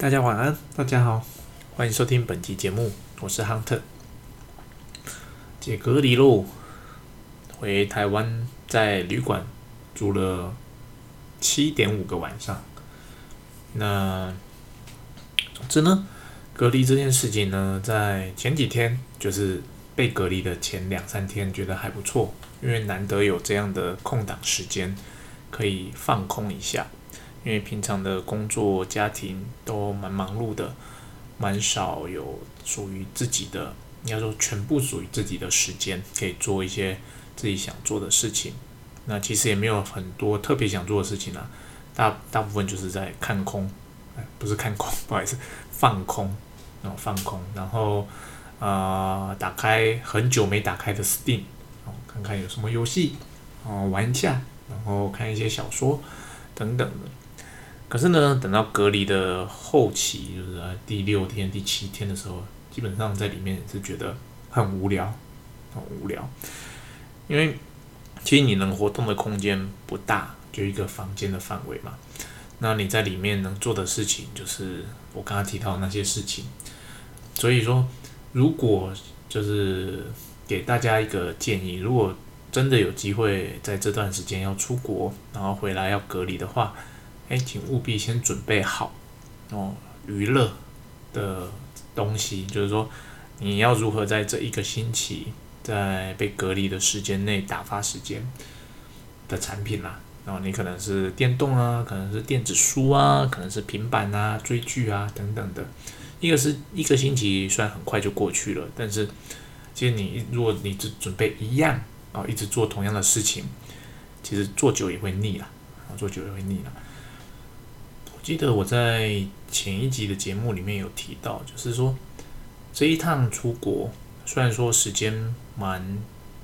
大家晚安，大家好，欢迎收听本期节目，我是 Hunter。解隔离喽，回台湾在旅馆住了七点五个晚上。那总之呢，隔离这件事情呢，在前几天就是被隔离的前两三天，觉得还不错，因为难得有这样的空档时间，可以放空一下。因为平常的工作、家庭都蛮忙碌的，蛮少有属于自己的，应该说全部属于自己的时间，可以做一些自己想做的事情。那其实也没有很多特别想做的事情啊，大大部分就是在看空，哎，不是看空，不好意思，放空，然后放空，然后呃，打开很久没打开的 Steam，哦，看看有什么游戏，哦，玩一下，然后看一些小说等等的。可是呢，等到隔离的后期，就是第六天、第七天的时候，基本上在里面是觉得很无聊，很无聊。因为其实你能活动的空间不大，就一个房间的范围嘛。那你在里面能做的事情，就是我刚刚提到那些事情。所以说，如果就是给大家一个建议，如果真的有机会在这段时间要出国，然后回来要隔离的话，哎，请务必先准备好哦，娱乐的东西，就是说你要如何在这一个星期在被隔离的时间内打发时间的产品啦。然后你可能是电动啊，可能是电子书啊，可能是平板啊，追剧啊等等的。一个是一个星期虽然很快就过去了，但是其实你如果你只准备一样啊，一直做同样的事情，其实做久也会腻了啊，做久也会腻了。记得我在前一集的节目里面有提到，就是说这一趟出国，虽然说时间蛮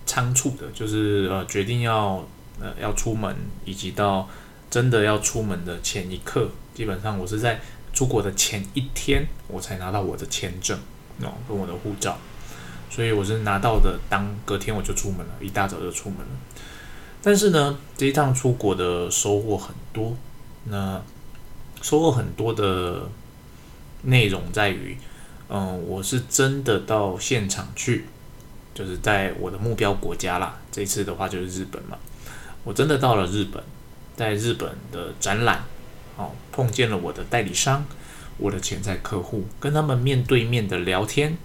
仓促的，就是呃决定要呃要出门，以及到真的要出门的前一刻，基本上我是在出国的前一天，我才拿到我的签证哦，跟我的护照，所以我是拿到的当隔天我就出门了，一大早就出门了。但是呢，这一趟出国的收获很多，那。收获很多的内容在于，嗯，我是真的到现场去，就是在我的目标国家啦。这次的话就是日本嘛，我真的到了日本，在日本的展览，哦，碰见了我的代理商，我的潜在客户，跟他们面对面的聊天。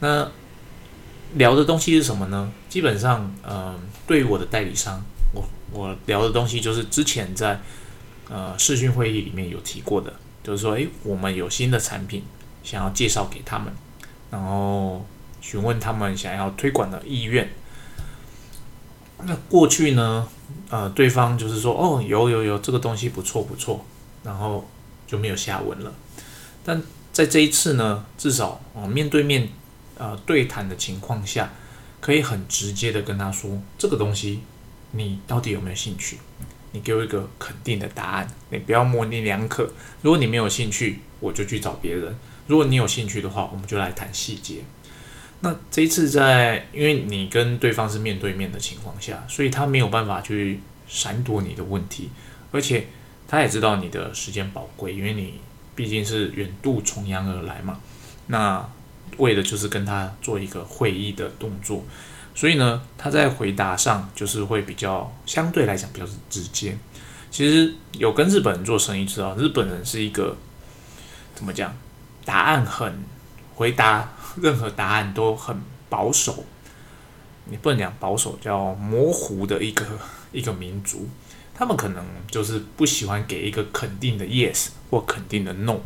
那聊的东西是什么呢？基本上，嗯，对于我的代理商，我我聊的东西就是之前在。呃，视讯会议里面有提过的，就是说，诶，我们有新的产品想要介绍给他们，然后询问他们想要推广的意愿。那过去呢，呃，对方就是说，哦，有有有，这个东西不错不错，然后就没有下文了。但在这一次呢，至少哦，面对面呃对谈的情况下，可以很直接的跟他说，这个东西你到底有没有兴趣？你给我一个肯定的答案，你不要模棱两可。如果你没有兴趣，我就去找别人；如果你有兴趣的话，我们就来谈细节。那这一次在，因为你跟对方是面对面的情况下，所以他没有办法去闪躲你的问题，而且他也知道你的时间宝贵，因为你毕竟是远渡重洋而来嘛。那为的就是跟他做一个会议的动作。所以呢，他在回答上就是会比较相对来讲比较直接。其实有跟日本人做生意知道，日本人是一个怎么讲，答案很回答任何答案都很保守。你不能讲保守，叫模糊的一个一个民族。他们可能就是不喜欢给一个肯定的 yes 或肯定的 no，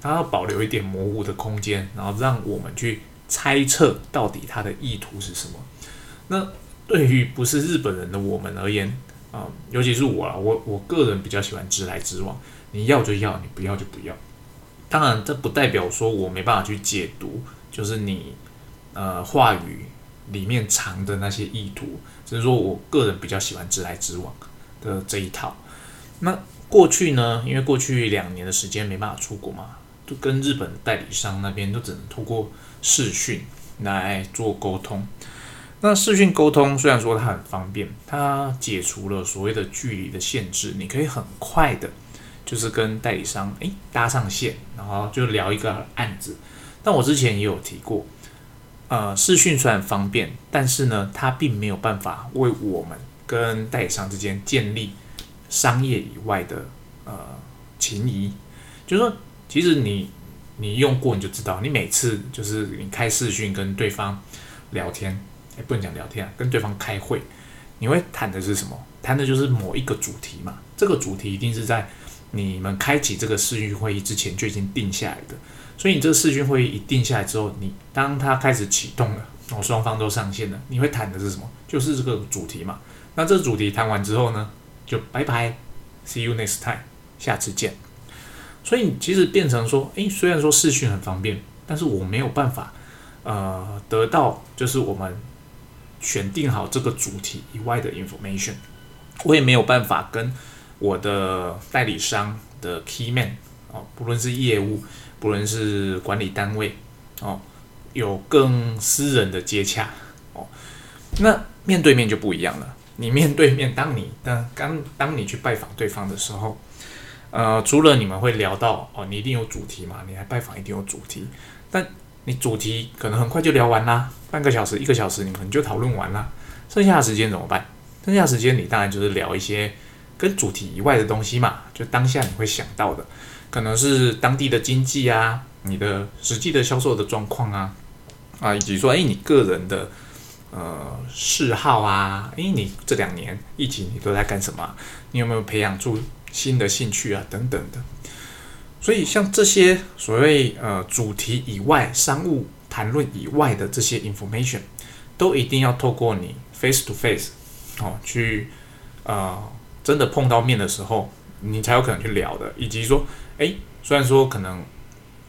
他要保留一点模糊的空间，然后让我们去猜测到底他的意图是什么。那对于不是日本人的我们而言啊，尤其是我啊，我我个人比较喜欢直来直往，你要就要，你不要就不要。当然，这不代表说我没办法去解读，就是你呃话语里面藏的那些意图，只是说我个人比较喜欢直来直往的这一套。那过去呢，因为过去两年的时间没办法出国嘛，就跟日本代理商那边都只能通过视讯来做沟通。那视讯沟通虽然说它很方便，它解除了所谓的距离的限制，你可以很快的就是跟代理商诶搭上线，然后就聊一个案子。但我之前也有提过，呃，视讯虽然方便，但是呢，它并没有办法为我们跟代理商之间建立商业以外的呃情谊。就是说，其实你你用过你就知道，你每次就是你开视讯跟对方聊天，哎，不能讲聊天啊，跟对方开会，你会谈的是什么？谈的就是某一个主题嘛。这个主题一定是在你们开启这个视讯会议之前就已经定下来的。所以你这个视讯会议一定下来之后，你当它开始启动了，哦，双方都上线了，你会谈的是什么？就是这个主题嘛。那这主题谈完之后呢，就拜拜，see you next time，下次见。所以其实变成说，诶，虽然说视讯很方便，但是我没有办法，呃，得到就是我们选定好这个主题以外的 information，我也没有办法跟我的代理商的 key man 哦，不论是业务，不论是管理单位哦，有更私人的接洽哦，那面对面就不一样了。你面对面，当你当刚当你去拜访对方的时候。呃，除了你们会聊到哦，你一定有主题嘛？你来拜访一定有主题，但你主题可能很快就聊完啦，半个小时、一个小时，你们就讨论完啦。剩下的时间怎么办？剩下的时间你当然就是聊一些跟主题以外的东西嘛，就当下你会想到的，可能是当地的经济啊，你的实际的销售的状况啊，啊，以及说，哎，你个人的呃嗜好啊，哎，你这两年疫情你都在干什么？你有没有培养出？新的兴趣啊，等等的，所以像这些所谓呃主题以外、商务谈论以外的这些 information，都一定要透过你 face to face 哦去呃真的碰到面的时候，你才有可能去聊的。以及说，哎，虽然说可能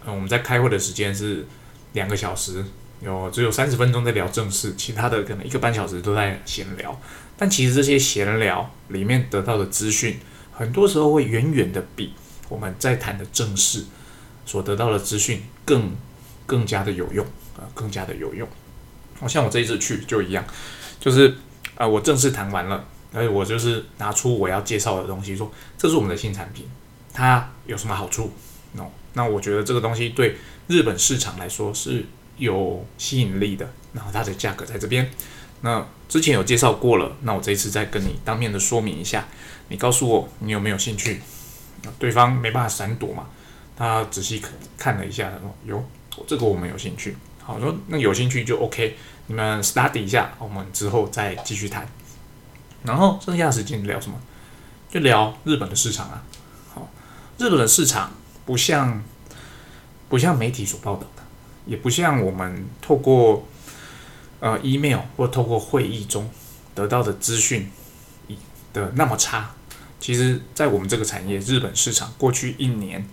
嗯我们在开会的时间是两个小时，有只有三十分钟在聊正事，其他的可能一个半小时都在闲聊，但其实这些闲聊里面得到的资讯。很多时候会远远的比我们在谈的正事所得到的资讯更更加的有用啊，更加的有用。好像我这一次去就一样，就是啊，我正式谈完了，而我就是拿出我要介绍的东西，说这是我们的新产品，它有什么好处？喏，那我觉得这个东西对日本市场来说是有吸引力的，然后它的价格在这边。那之前有介绍过了，那我这一次再跟你当面的说明一下。你告诉我你有没有兴趣？对方没办法闪躲嘛，他仔细看了一下，他说有，这个我们有兴趣。好，说那有兴趣就 OK，你们 study 一下，我们之后再继续谈。然后剩下的时间聊什么？就聊日本的市场啊。好，日本的市场不像不像媒体所报道的，也不像我们透过呃 email 或透过会议中得到的资讯的那么差。其实，在我们这个产业，日本市场过去一年，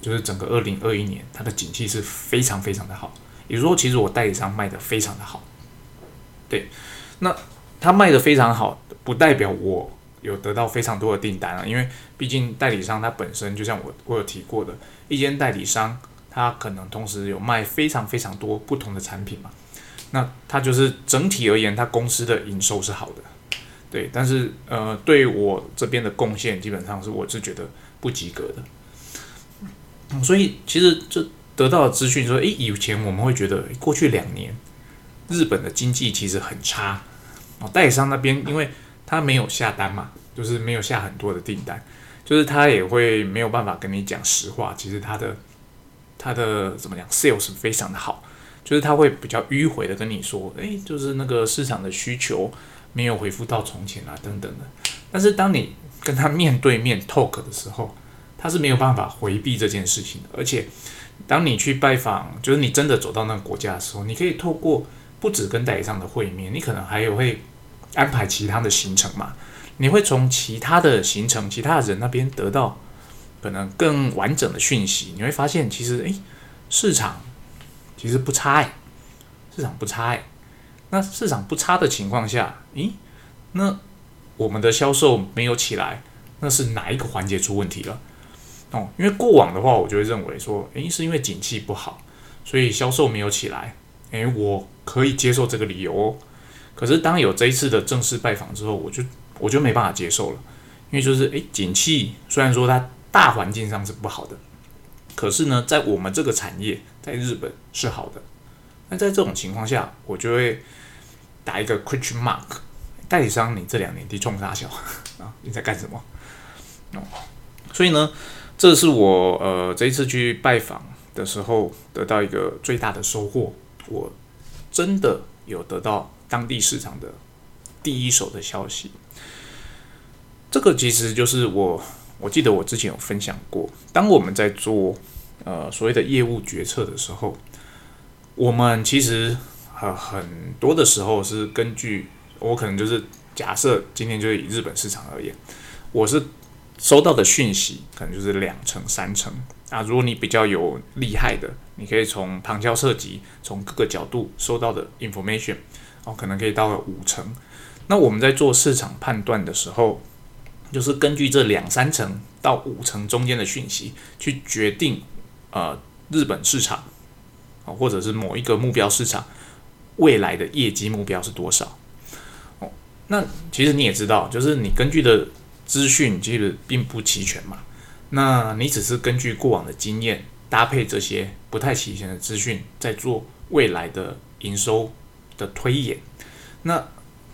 就是整个二零二一年，它的景气是非常非常的好。也就是说，其实我代理商卖的非常的好。对，那他卖的非常好，不代表我有得到非常多的订单啊。因为毕竟代理商他本身，就像我我有提过的，一间代理商，他可能同时有卖非常非常多不同的产品嘛。那他就是整体而言，他公司的营收是好的。对，但是呃，对我这边的贡献基本上是我是觉得不及格的，所以其实这得到的资讯说，诶，以前我们会觉得过去两年日本的经济其实很差，哦，代理商那边因为他没有下单嘛，就是没有下很多的订单，就是他也会没有办法跟你讲实话，其实他的他的怎么讲，sales 非常的好，就是他会比较迂回的跟你说，诶，就是那个市场的需求。没有回复到从前啊，等等的。但是当你跟他面对面 talk 的时候，他是没有办法回避这件事情的。而且，当你去拜访，就是你真的走到那个国家的时候，你可以透过不止跟代理商的会面，你可能还有会安排其他的行程嘛。你会从其他的行程、其他的人那边得到可能更完整的讯息。你会发现，其实诶，市场其实不差诶，市场不差诶。那市场不差的情况下，咦，那我们的销售没有起来，那是哪一个环节出问题了？哦，因为过往的话，我就会认为说，诶，是因为景气不好，所以销售没有起来。诶，我可以接受这个理由哦。可是当有这一次的正式拜访之后，我就我就没办法接受了，因为就是诶，景气虽然说它大环境上是不好的。可是呢，在我们这个产业，在日本是好的。那在这种情况下，我就会打一个 question mark，代理商，你这两年的冲啥小 啊？你在干什么？哦，所以呢，这是我呃这一次去拜访的时候得到一个最大的收获。我真的有得到当地市场的第一手的消息。这个其实就是我。我记得我之前有分享过，当我们在做呃所谓的业务决策的时候，我们其实呃很多的时候是根据我可能就是假设今天就是以日本市场而言，我是收到的讯息可能就是两成三成啊。如果你比较有厉害的，你可以从旁敲侧击，从各个角度收到的 information 哦，可能可以到五成。那我们在做市场判断的时候。就是根据这两三层到五层中间的讯息去决定，呃，日本市场啊，或者是某一个目标市场未来的业绩目标是多少？哦，那其实你也知道，就是你根据的资讯其实并不齐全嘛。那你只是根据过往的经验搭配这些不太齐全的资讯，在做未来的营收的推演。那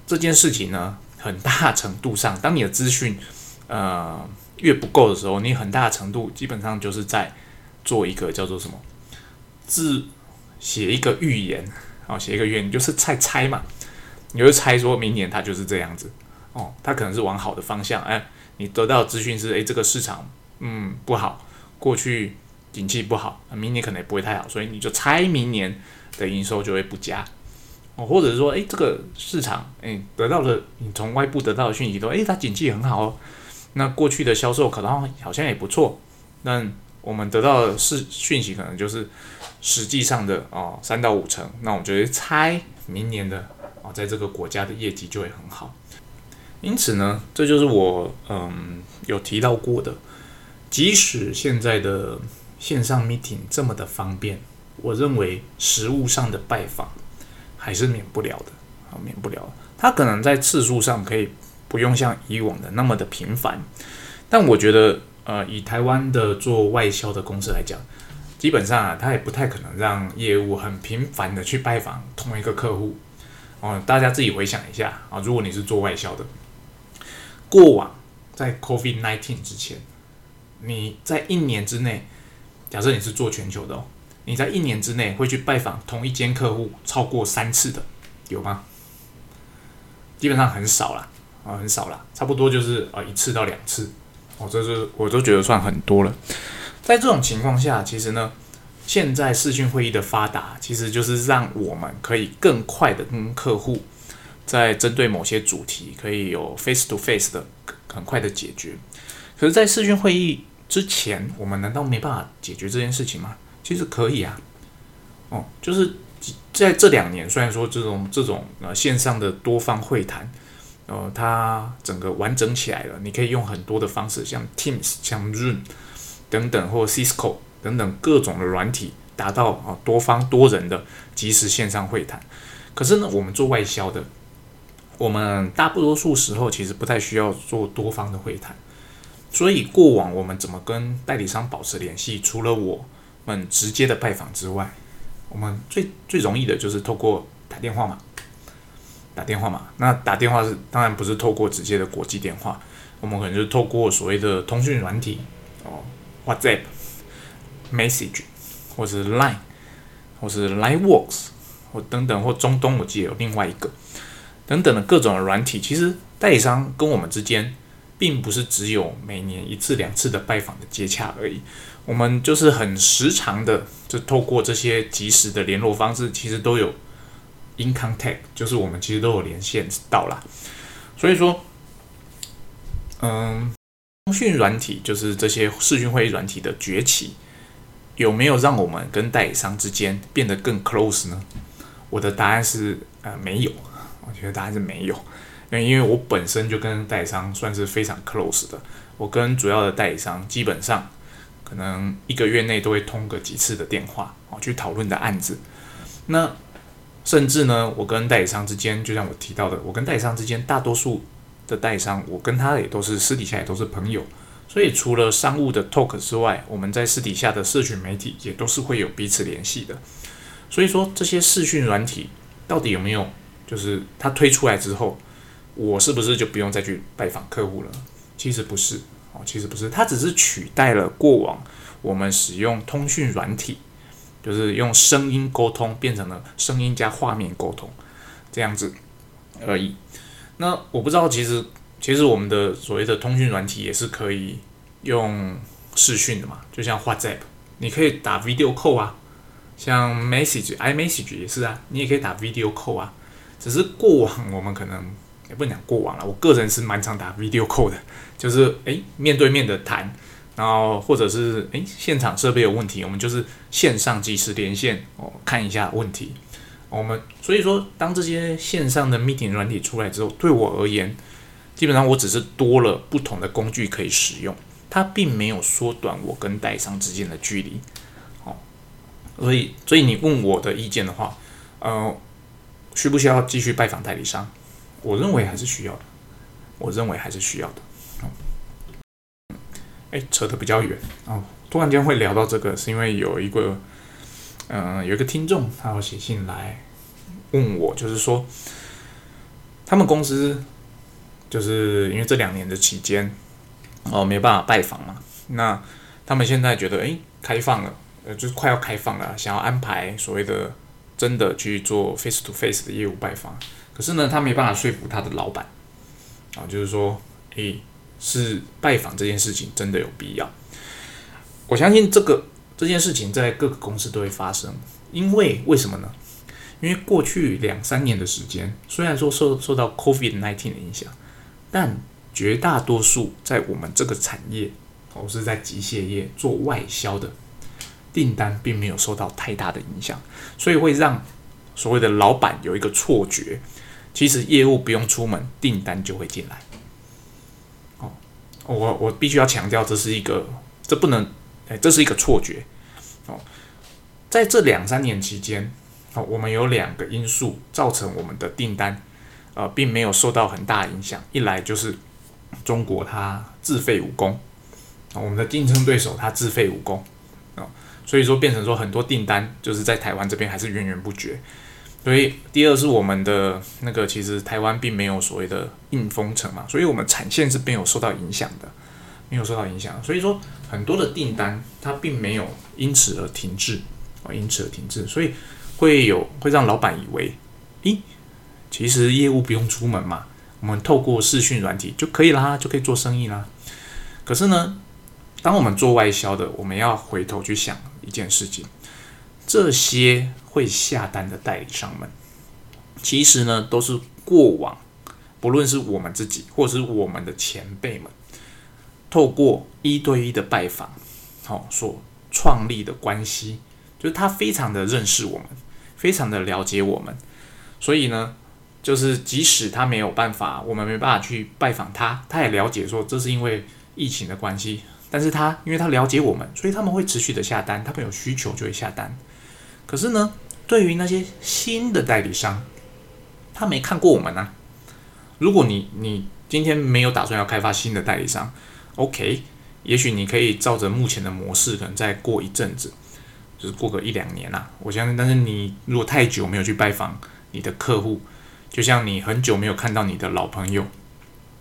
这件事情呢？很大程度上，当你的资讯呃越不够的时候，你很大程度基本上就是在做一个叫做什么字写一个预言啊，写一个预言就是猜猜嘛，你就猜说明年它就是这样子哦，它可能是往好的方向，哎，你得到资讯是哎这个市场嗯不好，过去景气不好，明年可能也不会太好，所以你就猜明年的营收就会不佳。哦或者是说，哎，这个市场，哎，得到的你从外部得到的讯息都，哎，它景气很好哦。那过去的销售可能好像也不错。那我们得到的是讯息，可能就是实际上的啊，三到五成。那我们就猜明年的哦，在这个国家的业绩就会很好。因此呢，这就是我嗯有提到过的，即使现在的线上 meeting 这么的方便，我认为实物上的拜访。还是免不了的啊，免不了。它可能在次数上可以不用像以往的那么的频繁，但我觉得，呃，以台湾的做外销的公司来讲，基本上啊，他也不太可能让业务很频繁的去拜访同一个客户。哦，大家自己回想一下啊，如果你是做外销的，过往在 COVID-19 之前，你在一年之内，假设你是做全球的哦。你在一年之内会去拜访同一间客户超过三次的，有吗？基本上很少啦，啊，很少啦，差不多就是啊一次到两次，哦，这是我都觉得算很多了。在这种情况下，其实呢，现在视讯会议的发达，其实就是让我们可以更快的跟客户在针对某些主题，可以有 face to face 的很快的解决。可是，在视讯会议之前，我们难道没办法解决这件事情吗？其实可以啊，哦，就是在这两年，虽然说这种这种呃线上的多方会谈，呃，它整个完整起来了，你可以用很多的方式，像 Teams、像 Zoom 等等，或 Cisco 等等各种的软体，达到啊多方多人的即时线上会谈。可是呢，我们做外销的，我们大多数时候其实不太需要做多方的会谈，所以过往我们怎么跟代理商保持联系？除了我。们直接的拜访之外，我们最最容易的就是透过打电话嘛，打电话嘛。那打电话是当然不是透过直接的国际电话，我们可能就是透过所谓的通讯软体哦，WhatsApp、Message 或是 Line 或是 LineWorks 或等等或中东我记得有另外一个等等的各种的软体，其实代理商跟我们之间并不是只有每年一次两次的拜访的接洽而已。我们就是很时常的，就透过这些及时的联络方式，其实都有 in contact，就是我们其实都有连线到啦。所以说，嗯，通讯软体就是这些视讯会议软体的崛起，有没有让我们跟代理商之间变得更 close 呢？我的答案是呃没有，我觉得答案是没有，因为因为我本身就跟代理商算是非常 close 的，我跟主要的代理商基本上。可能一个月内都会通个几次的电话哦，去讨论的案子。那甚至呢，我跟代理商之间，就像我提到的，我跟代理商之间，大多数的代理商，我跟他也都是私底下也都是朋友，所以除了商务的 talk 之外，我们在私底下的社群媒体也都是会有彼此联系的。所以说这些视讯软体到底有没有，就是它推出来之后，我是不是就不用再去拜访客户了？其实不是哦，其实不是，它只是取代了过往我们使用通讯软体，就是用声音沟通，变成了声音加画面沟通这样子而已。那我不知道，其实其实我们的所谓的通讯软体也是可以用视讯的嘛，就像 WhatsApp，你可以打 video call 啊。像 message iMessage 也是啊，你也可以打 video call 啊。只是过往我们可能也不能讲过往了，我个人是蛮常打 video call 的，就是诶面对面的谈，然后或者是诶现场设备有问题，我们就是线上即时连线哦看一下问题。我们所以说，当这些线上的 meeting 软体出来之后，对我而言，基本上我只是多了不同的工具可以使用，它并没有缩短我跟代商之间的距离。所以，所以你问我的意见的话，呃，需不需要继续拜访代理商？我认为还是需要的。我认为还是需要的。哎，扯得比较远哦。突然间会聊到这个，是因为有一个，嗯，有一个听众他要写信来问我，就是说，他们公司就是因为这两年的期间哦没办法拜访嘛，那他们现在觉得哎开放了。呃，就是快要开放了，想要安排所谓的真的去做 face to face 的业务拜访，可是呢，他没办法说服他的老板啊，就是说，诶，是拜访这件事情真的有必要。我相信这个这件事情在各个公司都会发生，因为为什么呢？因为过去两三年的时间，虽然说受受到 COVID nineteen 的影响，但绝大多数在我们这个产业，哦，是在机械业做外销的。订单并没有受到太大的影响，所以会让所谓的老板有一个错觉，其实业务不用出门，订单就会进来。我我必须要强调，这是一个，这不能，哎，这是一个错觉。哦，在这两三年期间，哦，我们有两个因素造成我们的订单，呃，并没有受到很大影响。一来就是中国它自废武功，啊，我们的竞争对手它自废武功。啊所以说变成说很多订单就是在台湾这边还是源源不绝。所以第二是我们的那个其实台湾并没有所谓的硬封城嘛，所以我们产线是没有受到影响的，没有受到影响。所以说很多的订单它并没有因此而停滞啊，因此而停滞，所以会有会让老板以为，咦，其实业务不用出门嘛，我们透过视讯软体就可以啦，就可以做生意啦。可是呢，当我们做外销的，我们要回头去想。一件事情，这些会下单的代理商们，其实呢都是过往，不论是我们自己或者是我们的前辈们，透过一对一的拜访，好所创立的关系，就是他非常的认识我们，非常的了解我们，所以呢，就是即使他没有办法，我们没办法去拜访他，他也了解说这是因为疫情的关系。但是他因为他了解我们，所以他们会持续的下单，他们有需求就会下单。可是呢，对于那些新的代理商，他没看过我们啊。如果你你今天没有打算要开发新的代理商，OK，也许你可以照着目前的模式，可能再过一阵子，就是过个一两年啦。我相信，但是你如果太久没有去拜访你的客户，就像你很久没有看到你的老朋友。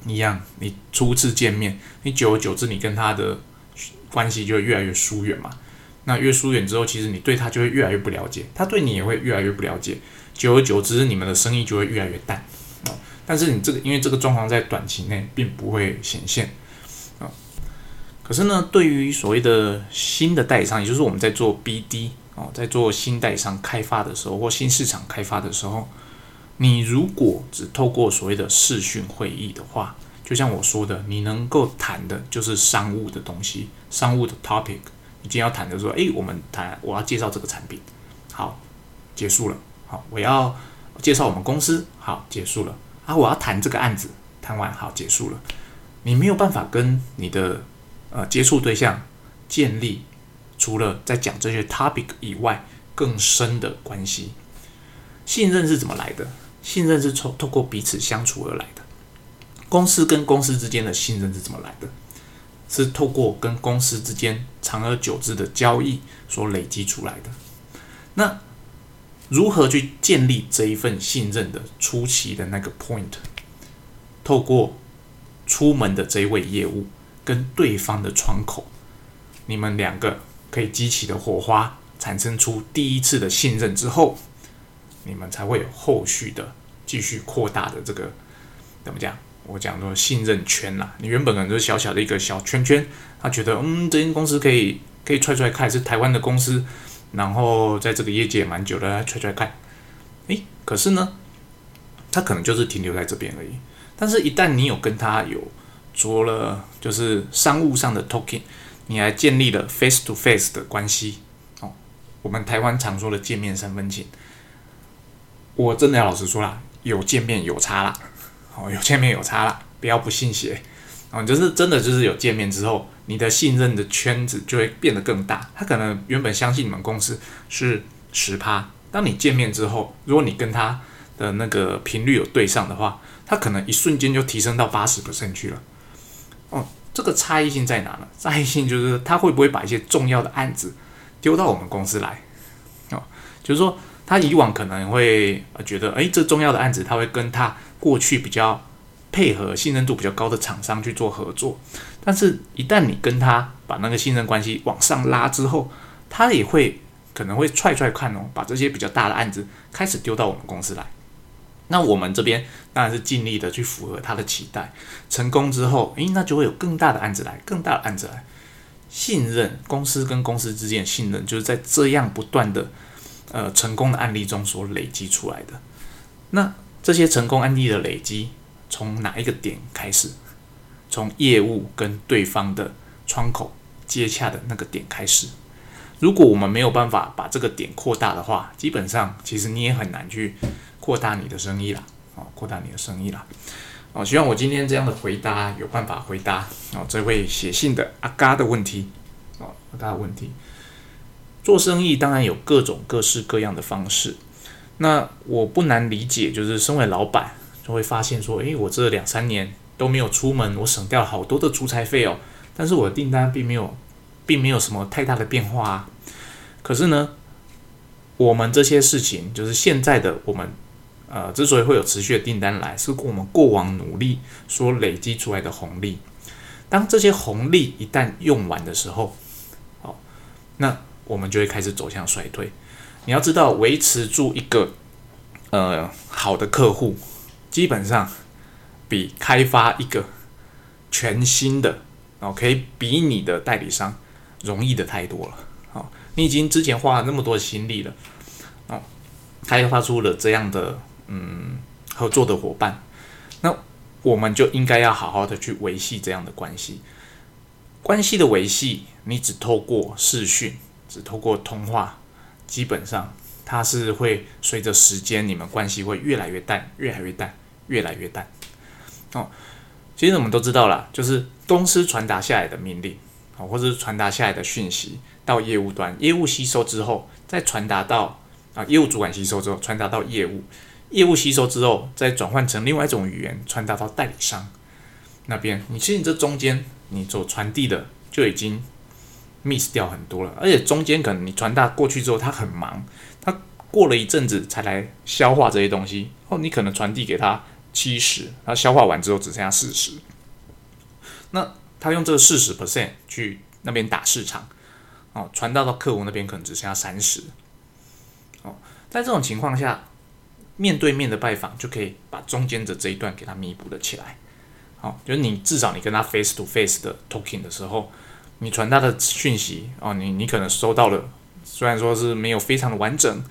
一样，你初次见面，你久而久之，你跟他的关系就越来越疏远嘛。那越疏远之后，其实你对他就会越来越不了解，他对你也会越来越不了解。久而久之，你们的生意就会越来越淡。但是你这个，因为这个状况在短期内并不会显现啊。可是呢，对于所谓的新的代理商，也就是我们在做 BD 哦，在做新代理商开发的时候，或新市场开发的时候。你如果只透过所谓的视讯会议的话，就像我说的，你能够谈的就是商务的东西，商务的 topic。你今天要谈的说，诶，我们谈，我要介绍这个产品，好，结束了。好，我要介绍我们公司，好，结束了。啊，我要谈这个案子，谈完好，结束了。你没有办法跟你的呃接触对象建立除了在讲这些 topic 以外更深的关系。信任是怎么来的？信任是从透过彼此相处而来的。公司跟公司之间的信任是怎么来的？是透过跟公司之间长而久之的交易所累积出来的。那如何去建立这一份信任的初期的那个 point？透过出门的这一位业务跟对方的窗口，你们两个可以激起的火花，产生出第一次的信任之后，你们才会有后续的继续扩大的这个怎么讲？我讲说信任圈啦。你原本可能就是小小的一个小圈圈，他觉得嗯，这间公司可以可以踹踹看，是台湾的公司。然后在这个业界蛮久的，揣揣看，诶，可是呢，他可能就是停留在这边而已。但是，一旦你有跟他有做了就是商务上的 talking，你还建立了 face to face 的关系，哦，我们台湾常说的见面三分情，我真的要老实说啦，有见面有差啦，哦，有见面有差啦，不要不信邪。哦，就是真的，就是有见面之后，你的信任的圈子就会变得更大。他可能原本相信你们公司是十趴，当你见面之后，如果你跟他的那个频率有对上的话，他可能一瞬间就提升到八十 percent 去了。哦，这个差异性在哪呢？差异性就是他会不会把一些重要的案子丢到我们公司来？哦，就是说他以往可能会觉得，哎，这重要的案子他会跟他过去比较。配合信任度比较高的厂商去做合作，但是，一旦你跟他把那个信任关系往上拉之后，他也会可能会踹踹看哦，把这些比较大的案子开始丢到我们公司来。那我们这边当然是尽力的去符合他的期待，成功之后，诶，那就会有更大的案子来，更大的案子来。信任公司跟公司之间的信任，就是在这样不断的呃成功的案例中所累积出来的。那这些成功案例的累积。从哪一个点开始？从业务跟对方的窗口接洽的那个点开始。如果我们没有办法把这个点扩大的话，基本上其实你也很难去扩大你的生意啦。哦，扩大你的生意啦。哦，希望我今天这样的回答有办法回答哦这位写信的阿嘎的问题。哦，阿嘎的问题。做生意当然有各种各式各样的方式。那我不难理解，就是身为老板。就会发现说，诶，我这两三年都没有出门，我省掉好多的出差费哦。但是我的订单并没有，并没有什么太大的变化啊。可是呢，我们这些事情，就是现在的我们，呃，之所以会有持续的订单来，是我们过往努力所累积出来的红利。当这些红利一旦用完的时候，好，那我们就会开始走向衰退。你要知道，维持住一个呃好的客户。基本上比开发一个全新的哦，可以比你的代理商容易的太多了。好，你已经之前花了那么多心力了，哦，开发出了这样的嗯合作的伙伴，那我们就应该要好好的去维系这样的关系。关系的维系，你只透过视讯，只透过通话，基本上。它是会随着时间，你们关系会越来越淡，越来越淡，越来越淡。哦，其实我们都知道了，就是公司传达下来的命令，哦，或者是传达下来的讯息到业务端，业务吸收之后，再传达到啊，业务主管吸收之后，传达到业务，业务吸收之后，再转换成另外一种语言，传达到代理商那边。你其实你这中间你所传递的就已经 miss 掉很多了，而且中间可能你传达过去之后，他很忙。他过了一阵子才来消化这些东西。哦，你可能传递给他七十，他消化完之后只剩下四十，那他用这个四十 percent 去那边打市场哦，传达到客户那边可能只剩下三十。哦，在这种情况下，面对面的拜访就可以把中间的这一段给他弥补了起来，好，就是你至少你跟他 face to face 的 talking 的时候，你传达的讯息哦，你你可能收到了。虽然说是没有非常的完整，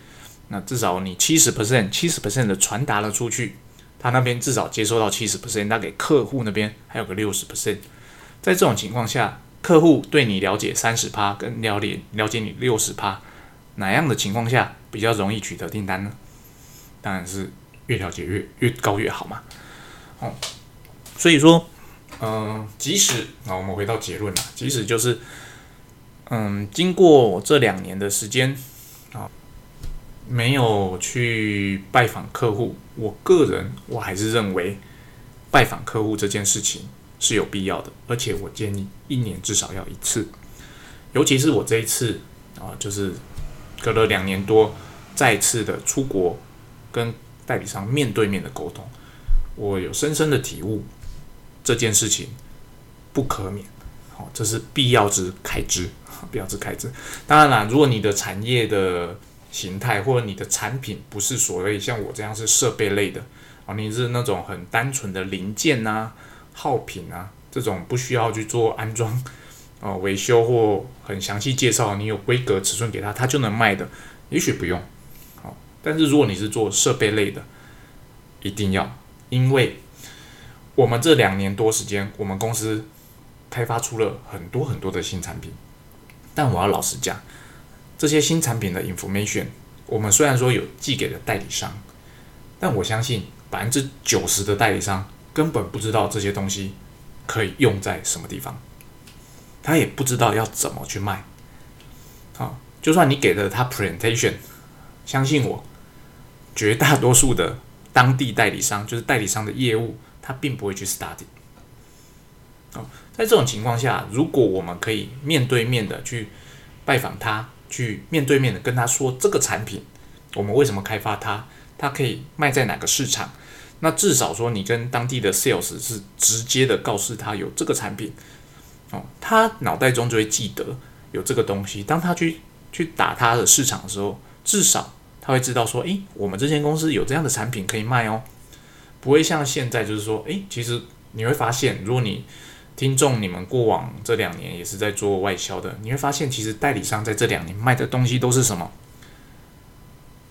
那至少你七十 percent 七十 percent 的传达了出去，他那边至少接收到七十 percent，那给客户那边还有个六十 percent。在这种情况下，客户对你了解三十趴，跟了解了解你六十趴，哪样的情况下比较容易取得订单呢？当然是越了解越越高越好嘛。哦，所以说，嗯，即使那我们回到结论了，即使就是。嗯，经过这两年的时间啊，没有去拜访客户，我个人我还是认为拜访客户这件事情是有必要的，而且我建议一年至少要一次。尤其是我这一次啊，就是隔了两年多，再次的出国跟代理商面对面的沟通，我有深深的体悟，这件事情不可免，好，这是必要之开支，必要之开支。当然啦，如果你的产业的形态或者你的产品不是所谓像我这样是设备类的啊，你是那种很单纯的零件啊、耗品啊这种不需要去做安装。哦，维修或很详细介绍，你有规格尺寸给他，他就能卖的，也许不用。好，但是如果你是做设备类的，一定要，因为我们这两年多时间，我们公司开发出了很多很多的新产品。但我要老实讲，这些新产品的 information，我们虽然说有寄给了代理商，但我相信百分之九十的代理商根本不知道这些东西可以用在什么地方。他也不知道要怎么去卖，好，就算你给了他 presentation，相信我，绝大多数的当地代理商，就是代理商的业务，他并不会去 study。哦，在这种情况下，如果我们可以面对面的去拜访他，去面对面的跟他说这个产品，我们为什么开发它，它可以卖在哪个市场，那至少说你跟当地的 sales 是直接的告诉他有这个产品。哦，他脑袋中就会记得有这个东西。当他去去打他的市场的时候，至少他会知道说，诶，我们这间公司有这样的产品可以卖哦。不会像现在就是说，诶，其实你会发现，如果你听众你们过往这两年也是在做外销的，你会发现，其实代理商在这两年卖的东西都是什么？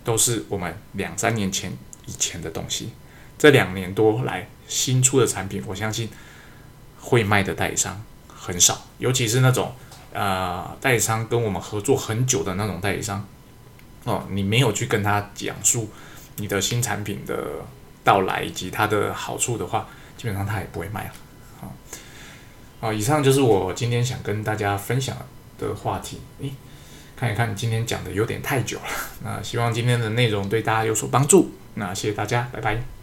都是我们两三年前以前的东西。这两年多来新出的产品，我相信会卖的代理商。很少，尤其是那种呃代理商跟我们合作很久的那种代理商哦，你没有去跟他讲述你的新产品的到来以及它的好处的话，基本上它也不会卖了。好，好，以上就是我今天想跟大家分享的话题。诶，看一看今天讲的有点太久了，那希望今天的内容对大家有所帮助。那谢谢大家，拜拜。